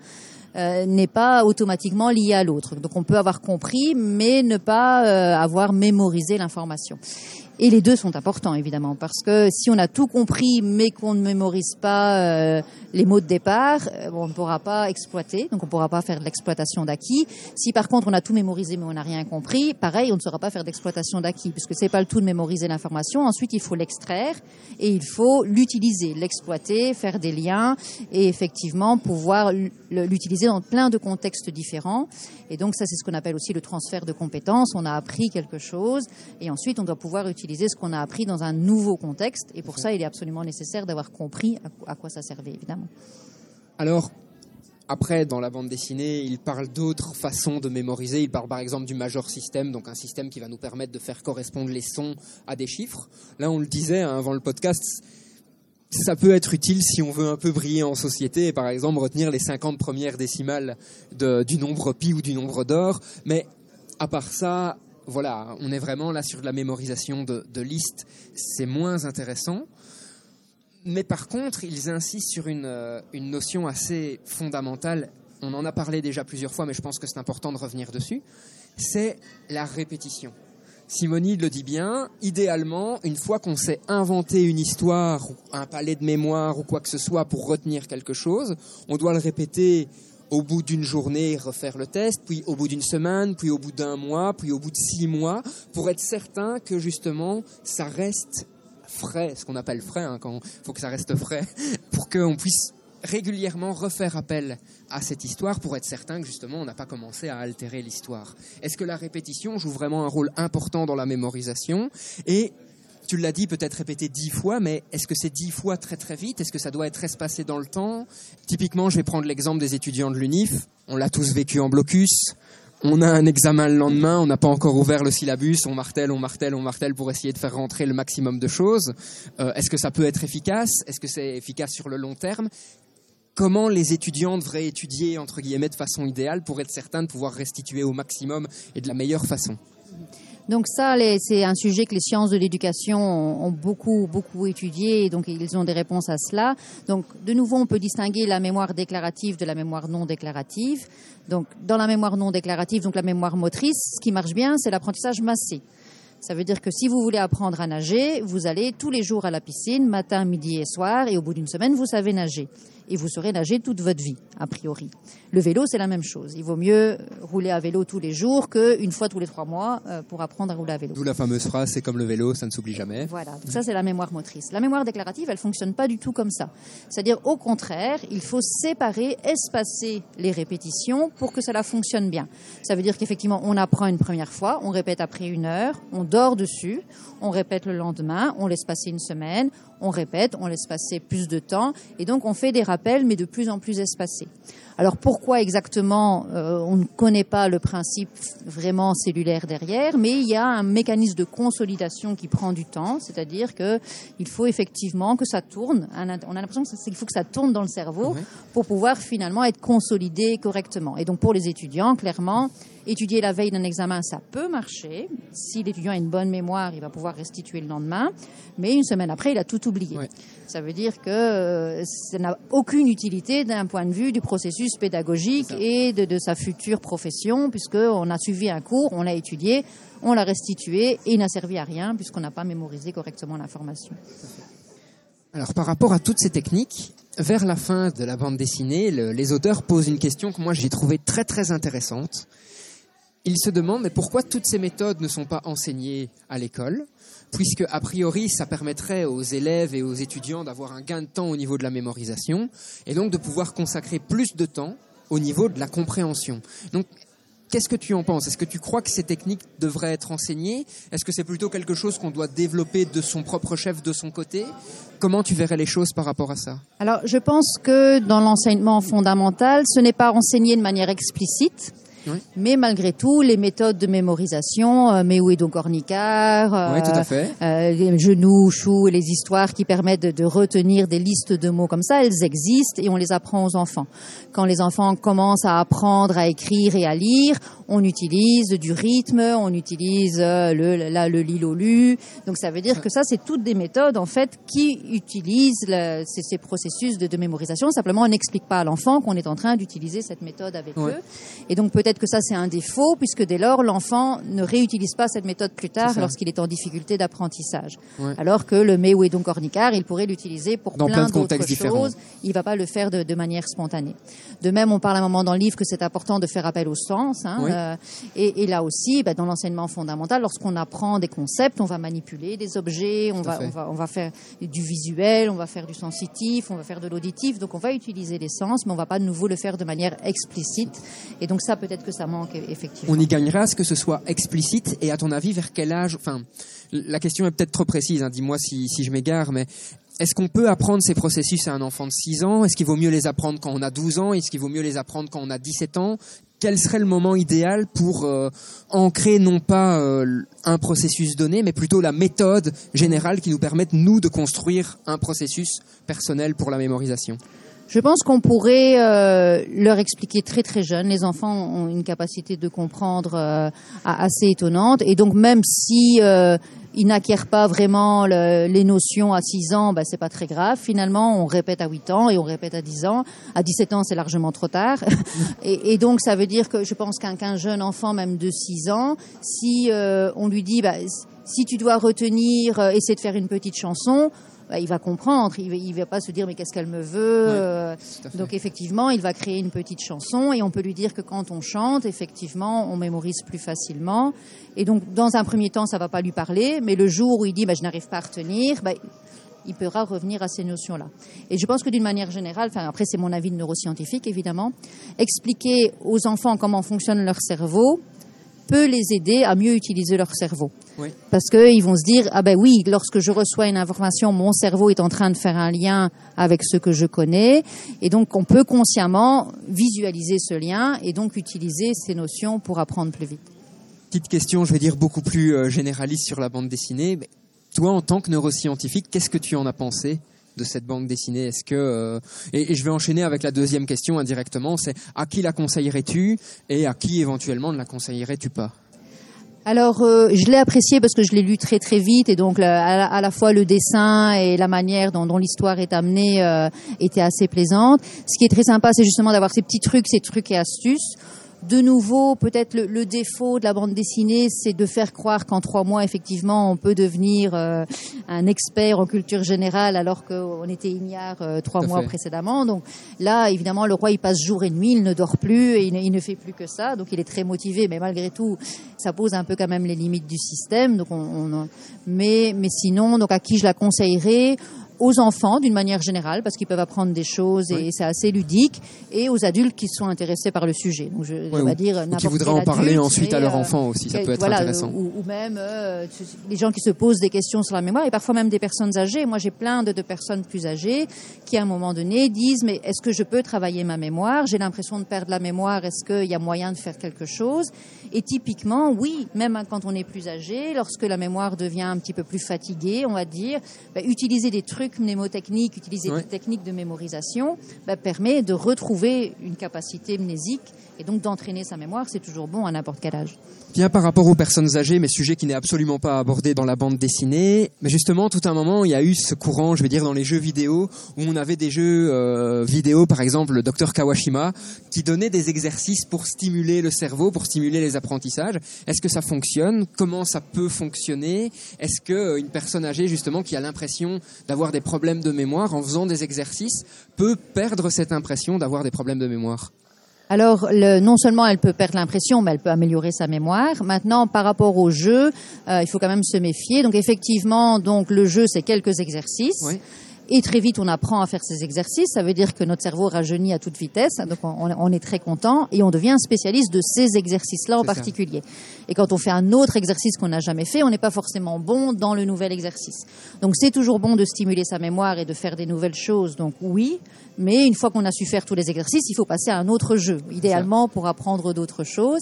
G: euh, n'est pas automatiquement lié à l'autre. Donc on peut avoir compris, mais ne pas euh, avoir mémorisé l'information. Et les deux sont importants, évidemment, parce que si on a tout compris, mais qu'on ne mémorise pas euh, les mots de départ, euh, on ne pourra pas exploiter, donc on ne pourra pas faire de l'exploitation d'acquis. Si par contre on a tout mémorisé, mais on n'a rien compris, pareil, on ne saura pas faire d'exploitation d'acquis, puisque c'est pas le tout de mémoriser l'information. Ensuite, il faut l'extraire et il faut l'utiliser, l'exploiter, faire des liens et effectivement pouvoir l'utiliser dans plein de contextes différents. Et donc ça, c'est ce qu'on appelle aussi le transfert de compétences. On a appris quelque chose et ensuite on doit pouvoir utiliser ce qu'on a appris dans un nouveau contexte. Et pour ça, il est absolument nécessaire d'avoir compris à quoi- ça servait, évidemment.
F: Alors, après, dans la bande dessinée, il parle d'autres façons de mémoriser. Il parle par exemple du major system, donc un système qui va nous permettre de faire correspondre les sons à des chiffres. Là, on le disait hein, avant le podcast, ça peut être utile si on veut un peu briller en société et par exemple retenir les 50 premières décimales de- du nombre pi ou du nombre d'or. Mais à part ça, voilà, on est vraiment là sur de la mémorisation de, listes. C'est moins intéressant. Mais par contre, ils insistent sur une, euh, une notion assez fondamentale. On en a parlé déjà plusieurs fois, mais je pense que c'est important de revenir dessus. C'est la répétition. Simonide le dit bien, idéalement, une fois qu'on s'est inventé une histoire, un palais de mémoire ou quoi que ce soit pour retenir quelque chose, on doit le répéter au bout d'une journée, refaire le test, puis au bout d'une semaine, puis au bout d'un mois, puis au bout de six mois, pour être certain que justement ça reste frais, ce qu'on appelle frais, hein, quand faut que ça reste frais, pour qu'on puisse régulièrement refaire appel à cette histoire pour être certain que justement on n'a pas commencé à altérer l'histoire. Est-ce que la répétition joue vraiment un rôle important dans la mémorisation? Et tu l'as dit, peut-être répéter dix fois, mais est-ce que c'est dix fois très très vite? Est-ce que ça doit être espacé dans le temps? Typiquement, je vais prendre l'exemple des étudiants de l'UNIF. On l'a tous vécu en blocus. On a un examen le lendemain, on n'a pas encore ouvert le syllabus, on martèle, on martèle, on martèle pour essayer de faire rentrer le maximum de choses. Euh, Est-ce que ça peut être efficace? Est-ce que c'est efficace sur le long terme? Comment les étudiants devraient étudier, entre guillemets, de façon idéale pour être certains de pouvoir restituer au maximum et de la meilleure façon?
G: Donc ça, c'est un sujet que les sciences de l'éducation ont, ont beaucoup, beaucoup étudié, et donc ils ont des réponses à cela. Donc de nouveau, on peut distinguer la mémoire déclarative de la mémoire non déclarative. Donc dans la mémoire non déclarative, donc la mémoire motrice, ce qui marche bien, c'est l'apprentissage massé. Ça veut dire que si vous voulez apprendre à nager, vous allez tous les jours à la piscine, matin, midi et soir, et au bout d'une semaine, vous savez nager. Et vous saurez nager toute votre vie, a priori. Le vélo, c'est la même chose. Il vaut mieux rouler à vélo tous les jours qu'une fois tous les trois mois euh, pour apprendre à rouler à vélo.
F: D'où la fameuse phrase, c'est comme le vélo, ça ne s'oublie jamais.
G: Voilà, donc ça c'est la mémoire motrice. La mémoire déclarative, elle fonctionne pas du tout comme ça. C'est-à-dire au contraire, il faut séparer, espacer les répétitions pour que cela fonctionne bien. Ça veut dire qu'effectivement, on apprend une première fois, on répète après une heure, on dort dessus, on répète le lendemain, on laisse passer une semaine, on répète, on laisse passer plus de temps, et donc on fait des rappels, mais de plus en plus espacés. Alors pourquoi exactement euh, On ne connaît pas le principe vraiment cellulaire derrière, mais il y a un mécanisme de consolidation qui prend du temps, c'est-à-dire que il faut effectivement que ça tourne. On a l'impression qu'il faut que ça tourne dans le cerveau pour pouvoir finalement être consolidé correctement. Et donc pour les étudiants, clairement, Étudier la veille d'un examen, ça peut marcher. Si l'étudiant a une bonne mémoire, il va pouvoir restituer le lendemain. Mais une semaine après, il a tout oublié. Ça veut dire que euh, ça n'a aucune utilité d'un point de vue du processus pédagogique et de, de, sa future profession, puisqu'on a suivi un cours, on l'a étudié, on l'a restitué et il n'a servi à rien puisqu'on n'a pas mémorisé correctement l'information.
F: Alors par rapport à toutes ces techniques, vers la fin de la bande dessinée, le, les auteurs posent une question que moi j'ai trouvée très très intéressante il se demande mais pourquoi toutes ces méthodes ne sont pas enseignées à l'école puisque a priori ça permettrait aux élèves et aux étudiants d'avoir un gain de temps au niveau de la mémorisation et donc de pouvoir consacrer plus de temps au niveau de la compréhension. Donc Qu'est-ce que tu en penses? Est-ce que tu crois que ces techniques devraient être enseignées? Est-ce que c'est plutôt quelque chose qu'on doit développer de son propre chef, de son côté? Comment tu verrais les choses par rapport à ça?
G: Alors, je pense que dans l'enseignement fondamental, ce n'est pas enseigné de manière explicite. Mais malgré tout, les méthodes de mémorisation, euh, donc Cornicard,
F: euh, tout à fait.
G: Euh, les genoux, choux, les histoires qui permettent de, de, retenir des listes de mots comme ça, elles existent et on les apprend aux enfants. Quand les enfants commencent à apprendre à écrire et à lire, on utilise du rythme, on utilise euh, le, là, le lilolu. Donc ça veut dire que ça, c'est toutes des méthodes en fait qui utilisent le, ces, ces, processus de, de, mémorisation. Simplement, on n'explique pas à l'enfant qu'on est en train d'utiliser cette méthode avec eux. Et donc peut-être que ça, c'est un défaut puisque dès lors, l'enfant ne réutilise pas cette méthode plus tard lorsqu'il est en difficulté d'apprentissage. Ouais. Alors que le et donc Ornicar, il pourrait l'utiliser pour
F: Dans
G: plein,
F: plein
G: d'autres choses. Il va pas le faire de, de, manière spontanée. De même, on parle à un moment dans le livre que c'est important de faire appel au sens. Hein,
F: oui.
G: Euh, et, et, là aussi, bah, dans l'enseignement fondamental, lorsqu'on apprend des concepts, on va manipuler des objets, on va, on va, on va faire du visuel, on va faire du sensitif, on va faire de l'auditif. Donc on va utiliser les sens, mais on va pas de nouveau le faire de manière explicite. Et donc ça, peut-être que ça manque effectivement.
F: On y gagnera à ce que ce soit explicite. Et à ton avis, vers quel âge Enfin, la question est peut-être trop précise. Hein, Dis-moi si, si je m'égare, mais est-ce qu'on peut apprendre ces processus à un enfant de 6 ans? Est-ce qu'il vaut mieux les apprendre quand on a 12 ans? Est-ce qu'il vaut mieux les apprendre quand on a 17 ans? Quel serait le moment idéal pour euh, ancrer non pas euh, un processus donné, mais plutôt la méthode générale qui nous permette, nous, de construire un processus personnel pour la mémorisation?
G: Je pense qu'on pourrait euh, leur expliquer très très jeune. Les enfants ont une capacité de comprendre euh, assez étonnante, et donc même si euh, ils n'acquièrent pas vraiment le, les notions à 6 ans, ben, c'est pas très grave. Finalement, on répète à 8 ans et on répète à 10 ans. À 17 ans, c'est largement trop tard. et, donc, ça veut dire que je pense qu'un qu'un jeune enfant, même de 6 ans, si euh, on lui dit, ben, si tu dois retenir, euh, essayer de faire une petite chanson, bah, il va comprendre, il ne va pas se dire mais qu'est-ce qu'elle me veut.
F: Ouais,
G: euh, donc effectivement, il va créer une petite chanson et on peut lui dire que quand on chante, effectivement, on mémorise plus facilement. Et donc dans un premier temps, ça va pas lui parler, mais le jour où il dit bah, je n'arrive pas à retenir, bah, il pourra revenir à ces notions-là. Et je pense que d'une manière générale, enfin après c'est mon avis de neuroscientifique évidemment, expliquer aux enfants comment fonctionne leur cerveau peut les aider à mieux utiliser leur cerveau.
F: Oui.
G: Parce qu'ils vont se dire, ah ben oui, lorsque je reçois une information, mon cerveau est en train de faire un lien avec ce que je connais. Et donc, on peut consciemment visualiser ce lien et donc utiliser ces notions pour apprendre plus vite.
F: Petite question, je vais dire beaucoup plus euh, généraliste sur la bande dessinée. Mais toi, en tant que neuroscientifique, qu'est-ce que tu en as pensé? De cette bande dessinée Est-ce que euh, et, je vais enchaîner avec la deuxième question indirectement, c'est à qui la conseillerais-tu et à qui éventuellement ne la conseillerais-tu pas?
G: Alors, euh, je l'ai apprécié parce que je l'ai lu très très vite et donc à, la, à, la, fois le dessin et la manière dont, l'histoire est amenée euh, était assez plaisante. Ce qui est très sympa, c'est justement d'avoir ces petits trucs, ces trucs et astuces. De nouveau, peut-être le, le, défaut de la bande dessinée, c'est de faire croire qu'en trois mois, effectivement, on peut devenir euh, un expert en culture générale alors qu'on était ignare euh, trois mois fait. précédemment. Donc là, évidemment, le roi, il passe jour et nuit, il ne dort plus et il ne, il ne, fait plus que ça. Donc il est très motivé, mais malgré tout, ça pose un peu quand même les limites du système. Donc on, on mais, mais sinon, donc à qui je la conseillerais? Aux enfants d'une manière générale parce qu'ils peuvent apprendre des choses et c'est assez ludique et aux adultes qui sont intéressés par le sujet. Donc je,
F: Ouais,
G: on va
F: ou-
G: dire
F: ou qui voudraient en parler ensuite à leur
G: euh,
F: enfant aussi, ça peut être
G: voilà,
F: intéressant.
G: Ou, ou même euh, les gens qui se posent des questions sur la mémoire et parfois même des personnes âgées. Moi j'ai plein de, de personnes plus âgées qui à un moment donné disent mais est-ce que je peux travailler ma mémoire? J'ai l'impression de perdre la mémoire. Est-ce qu'il y a moyen de faire quelque chose? Et typiquement oui, même quand on est plus âgé, lorsque la mémoire devient un petit peu plus fatiguée, on va dire, bah, utiliser des trucs mnémotechniques, utiliser
F: Ouais.
G: des techniques de mémorisation bah, permet de retrouver une capacité mnésique et donc d'entraîner sa mémoire. C'est toujours bon à n'importe quel âge.
F: Bien par rapport aux personnes âgées, mais sujet qui n'est absolument pas abordé dans la bande dessinée. Mais justement, tout un moment, il y a eu ce courant, je veux dire, dans les jeux vidéo, où on avait des jeux euh, vidéo, par exemple, le Dr Kawashima, qui donnait des exercices pour stimuler le cerveau, pour stimuler les apprentissages. Est-ce que ça fonctionne? Comment ça peut fonctionner? Est-ce que euh, une personne âgée, justement, qui a l'impression d'avoir des problèmes de mémoire, en faisant des exercices, peut perdre cette impression d'avoir des problèmes de mémoire?
G: Alors, le, non seulement elle peut perdre l'impression, mais elle peut améliorer sa mémoire. Maintenant, par rapport au jeu, euh, il faut quand même se méfier. Donc, effectivement, donc le jeu, c'est quelques exercices. Et très vite, on apprend à faire ces exercices. Ça veut dire que notre cerveau rajeunit à toute vitesse. Donc, on, on est très content et on devient un spécialiste de ces exercices-là en
F: ça.
G: particulier. Et quand on fait un autre exercice qu'on n'a jamais fait, on n'est pas forcément bon dans le nouvel exercice. Donc, c'est toujours bon de stimuler sa mémoire et de faire des nouvelles choses. Donc, oui. Mais une fois qu'on a su faire tous les exercices, il faut passer à un autre jeu, idéalement pour apprendre d'autres choses.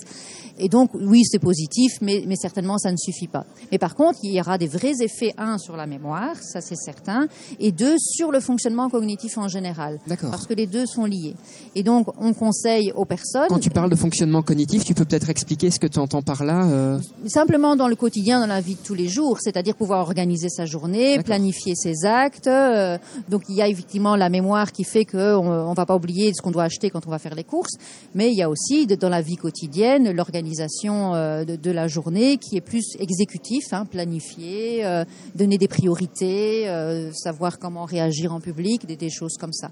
G: Et donc, oui, c'est positif, mais, mais certainement, ça ne suffit pas. Mais par contre, il y aura des vrais effets, un, sur la mémoire, ça c'est certain, et deux, sur le fonctionnement cognitif en général.
F: D'accord.
G: Parce que les deux sont liés. Et donc, on conseille aux personnes...
F: Quand tu parles de fonctionnement cognitif, tu peux peut-être expliquer ce que tu entends par là euh
G: Simplement dans le quotidien, dans la vie de tous les jours, c'est-à-dire pouvoir organiser sa journée, planifier ses actes. euh, donc il y a effectivement la mémoire qui fait qu'on on va pas oublier ce qu'on doit acheter quand on va faire les courses, mais il y a aussi dans la vie quotidienne l'organisation euh, de, de la journée qui est plus exécutif, hein, planifier, euh, donner des priorités, euh, savoir comment réagir en public, des, des choses comme ça.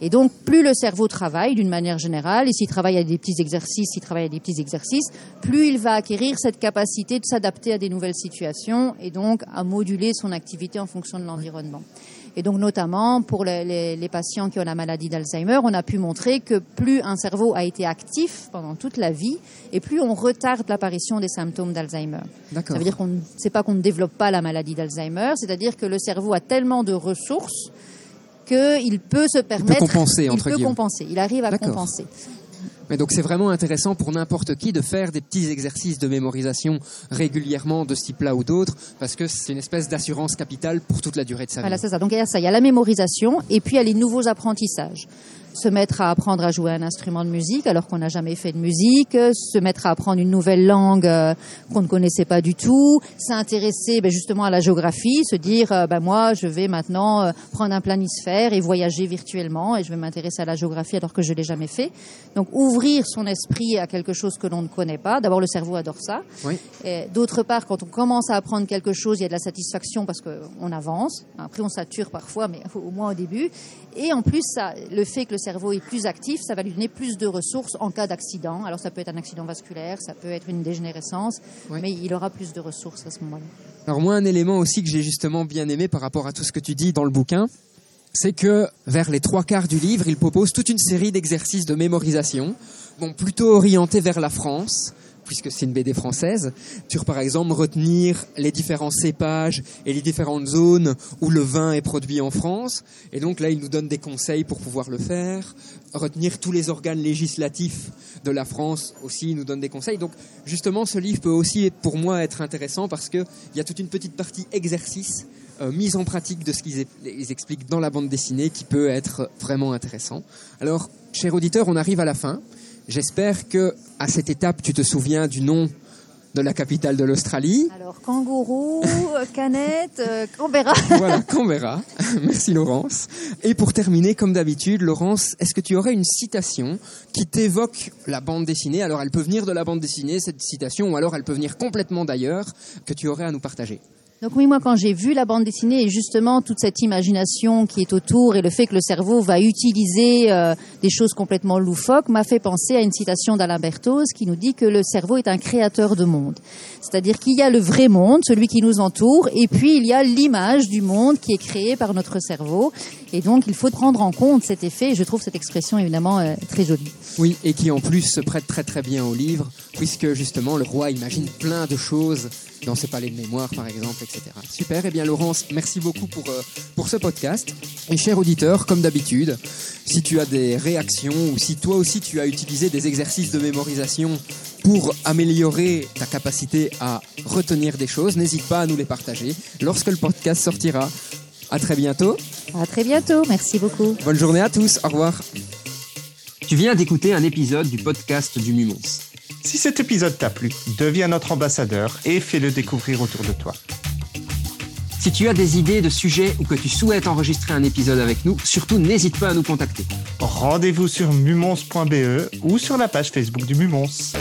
G: Et donc, plus le cerveau travaille d'une manière générale, et s'il travaille à des petits exercices, s'il travaille à des petits exercices, plus il va acquérir cette capacité de s'adapter à des nouvelles situations et donc à moduler son activité en fonction de l'environnement. Et donc, notamment pour les, les- les patients qui ont la maladie d'Alzheimer, on a pu montrer que plus un cerveau a été actif pendant toute la vie, et plus on retarde l'apparition des symptômes d'Alzheimer.
F: D'accord.
G: Ça veut dire qu'on ne c'est pas qu'on ne développe pas la maladie d'Alzheimer, c'est-à-dire que le cerveau a tellement de ressources qu'il peut se permettre.
F: compenser,
G: il
F: entre
G: peut
F: guillemets.
G: compenser. Il arrive à compenser.
F: Mais donc c'est vraiment intéressant pour n'importe qui de faire des petits exercices de mémorisation régulièrement de ce type-là ou d'autres, parce que c'est une espèce d'assurance capitale pour toute la durée de sa
G: Voilà,
F: vie.
G: c'est ça. Donc il y a ça, il y a la mémorisation et puis il y a les nouveaux apprentissages. Se mettre à apprendre à jouer un instrument de musique alors qu'on n'a jamais fait de musique, euh, se mettre à apprendre une nouvelle langue euh, qu'on ne connaissait pas du tout, s'intéresser ben, justement à la géographie, se dire euh, ben moi je vais maintenant euh, prendre un planisphère et voyager virtuellement et je vais m'intéresser à la géographie alors que je l'ai jamais fait. Donc ouvrir son esprit à quelque chose que l'on ne connaît pas. D'abord le cerveau adore ça.
F: Oui.
G: D'autre part, quand on commence à apprendre quelque chose, il y a de la satisfaction parce qu'on avance. Après, on sature parfois, mais au moins au début. Et en plus, ça, le fait que le cerveau est plus actif, ça va lui donner plus de ressources en cas d'accident. Alors, ça peut être un accident vasculaire, ça peut être une dégénérescence, mais il aura plus de ressources à ce moment-là.
F: Alors moi, un élément aussi que j'ai justement bien aimé par rapport à tout ce que tu dis dans le bouquin, c'est que vers les trois quarts du livre, il propose toute une série d'exercices de mémorisation, bon, plutôt orientés vers la France, puisque c'est une BD française, sur par exemple retenir les différents cépages et les différentes zones où le vin est produit en France. Et donc là, il nous donne des conseils pour pouvoir le faire. Retenir tous les organes législatifs de la France aussi, il nous donne des conseils. Donc justement, ce livre peut aussi, pour moi, être intéressant parce qu'il y a toute une petite partie exercice, euh, mise en pratique de ce qu'ils expliquent dans la bande dessinée qui peut être vraiment intéressant. Alors, cher auditeur, on arrive à la fin. J'espère que à cette étape, tu te souviens du nom de la capitale de l'Australie.
G: Alors, kangourou, euh, canette, euh, Canberra.
F: Voilà, Canberra. Merci Laurence. Et pour terminer, comme d'habitude, Laurence, est-ce que tu aurais une citation qui t'évoque la bande dessinée? Alors, elle peut venir de la bande dessinée, cette citation, ou alors elle peut venir complètement d'ailleurs, que tu aurais à nous partager.
G: Donc oui, moi quand j'ai vu la bande dessinée et justement toute cette imagination qui est autour et le fait que le cerveau va utiliser euh, des choses complètement loufoques m'a fait penser à une citation d'Alain Berthoz qui nous dit que le cerveau est un créateur de monde. C'est-à-dire qu'il y a le vrai monde, celui qui nous entoure, et puis il y a l'image du monde qui est créée par notre cerveau. Et donc il faut prendre en compte cet effet et je trouve cette expression évidemment euh, très jolie.
F: Oui, et qui en plus se prête très très bien au livre, puisque justement le roi imagine plein de choses dans ses palais de mémoire par exemple, etc. Super, et eh bien Laurence, merci beaucoup pour, euh, pour ce podcast. Et cher auditeur, comme d'habitude, si tu as des réactions ou si toi aussi tu as utilisé des exercices de mémorisation pour améliorer ta capacité à retenir des choses, n'hésite pas à nous les partager lorsque le podcast sortira. À très bientôt.
G: À très bientôt, merci beaucoup.
F: Bonne journée à tous, au revoir.
H: Tu viens d'écouter un épisode du podcast du Mumons.
I: Si cet épisode t'a plu, deviens notre ambassadeur et fais-le découvrir autour de toi.
H: Si tu as des idées de sujets ou que tu souhaites enregistrer un épisode avec nous, surtout n'hésite pas à nous contacter.
I: Rendez-vous sur mumons.be ou sur la page Facebook du Mumons.